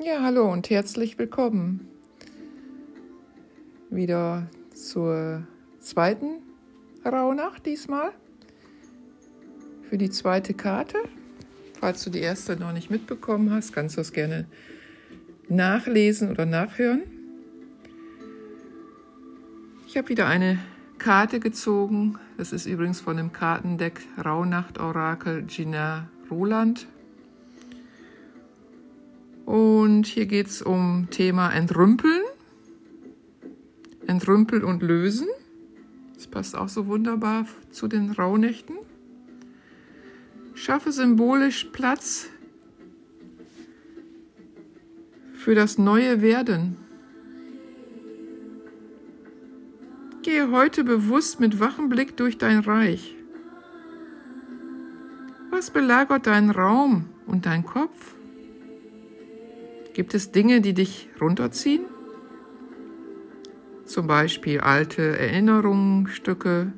Ja, hallo und herzlich willkommen wieder zur zweiten Rauhnacht diesmal. Für die zweite Karte. Falls du die erste noch nicht mitbekommen hast, kannst du es gerne nachlesen oder nachhören. Ich habe wieder eine Karte gezogen. Das ist übrigens von dem Kartendeck Rauhnacht Orakel Gina Roland und hier geht es um Thema Entrümpeln. Entrümpeln und lösen. Das passt auch so wunderbar zu den Rauhnächten. Schaffe symbolisch Platz für das neue Werden. Gehe heute bewusst mit wachem Blick durch dein Reich. Was belagert deinen Raum und dein Kopf? Gibt es Dinge, die dich runterziehen? Zum Beispiel alte Erinnerungen, Stücke,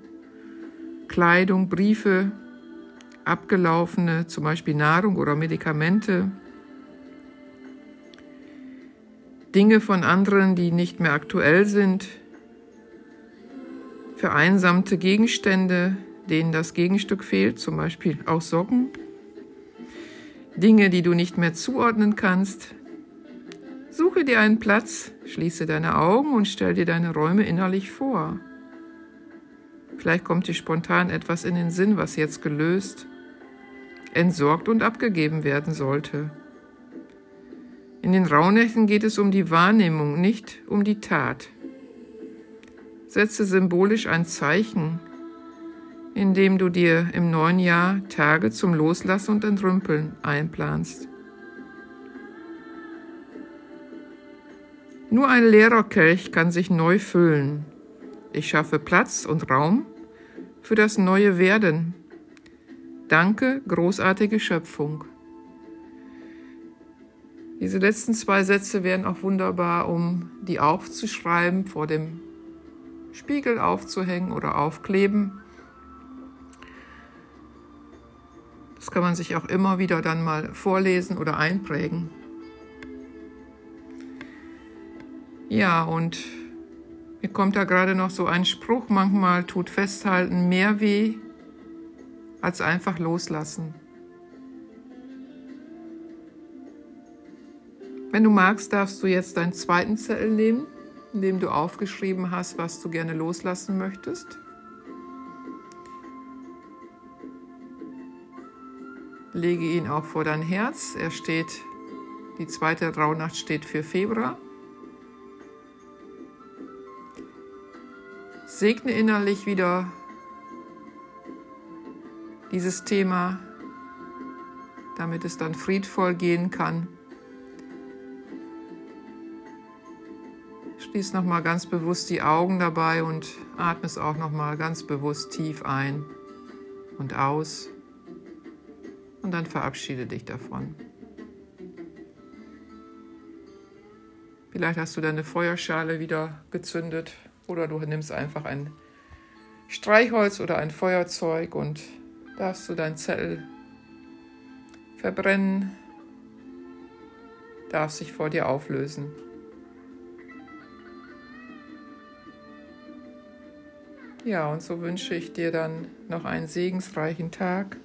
Kleidung, Briefe, abgelaufene, zum Beispiel Nahrung oder Medikamente, Dinge von anderen, die nicht mehr aktuell sind, vereinsamte Gegenstände, denen das Gegenstück fehlt, zum Beispiel auch Socken, Dinge, die du nicht mehr zuordnen kannst, Suche dir einen Platz, schließe deine Augen und stell dir deine Räume innerlich vor. Vielleicht kommt dir spontan etwas in den Sinn, was jetzt gelöst, entsorgt und abgegeben werden sollte. In den Rauhnächten geht es um die Wahrnehmung, nicht um die Tat. Setze symbolisch ein Zeichen, indem du dir im neuen Jahr Tage zum Loslassen und Entrümpeln einplanst. Nur ein leerer Kelch kann sich neu füllen. Ich schaffe Platz und Raum für das neue Werden. Danke, großartige Schöpfung. Diese letzten zwei Sätze wären auch wunderbar, um die aufzuschreiben, vor dem Spiegel aufzuhängen oder aufkleben. Das kann man sich auch immer wieder dann mal vorlesen oder einprägen. Ja, und mir kommt da gerade noch so ein Spruch, manchmal tut festhalten mehr weh als einfach loslassen. Wenn du magst, darfst du jetzt deinen zweiten Zettel nehmen, in dem du aufgeschrieben hast, was du gerne loslassen möchtest. Lege ihn auch vor dein Herz. Er steht, die zweite Rauhnacht steht für Februar. Segne innerlich wieder dieses Thema, damit es dann friedvoll gehen kann. Schließ nochmal ganz bewusst die Augen dabei und atme es auch nochmal ganz bewusst tief ein und aus. Und dann verabschiede dich davon. Vielleicht hast du deine Feuerschale wieder gezündet. Oder du nimmst einfach ein Streichholz oder ein Feuerzeug und darfst du deinen Zettel verbrennen, darf sich vor dir auflösen. Ja, und so wünsche ich dir dann noch einen segensreichen Tag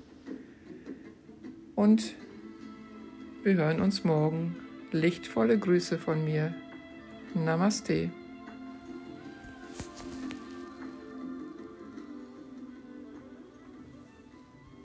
und wir hören uns morgen. Lichtvolle Grüße von mir. Namaste.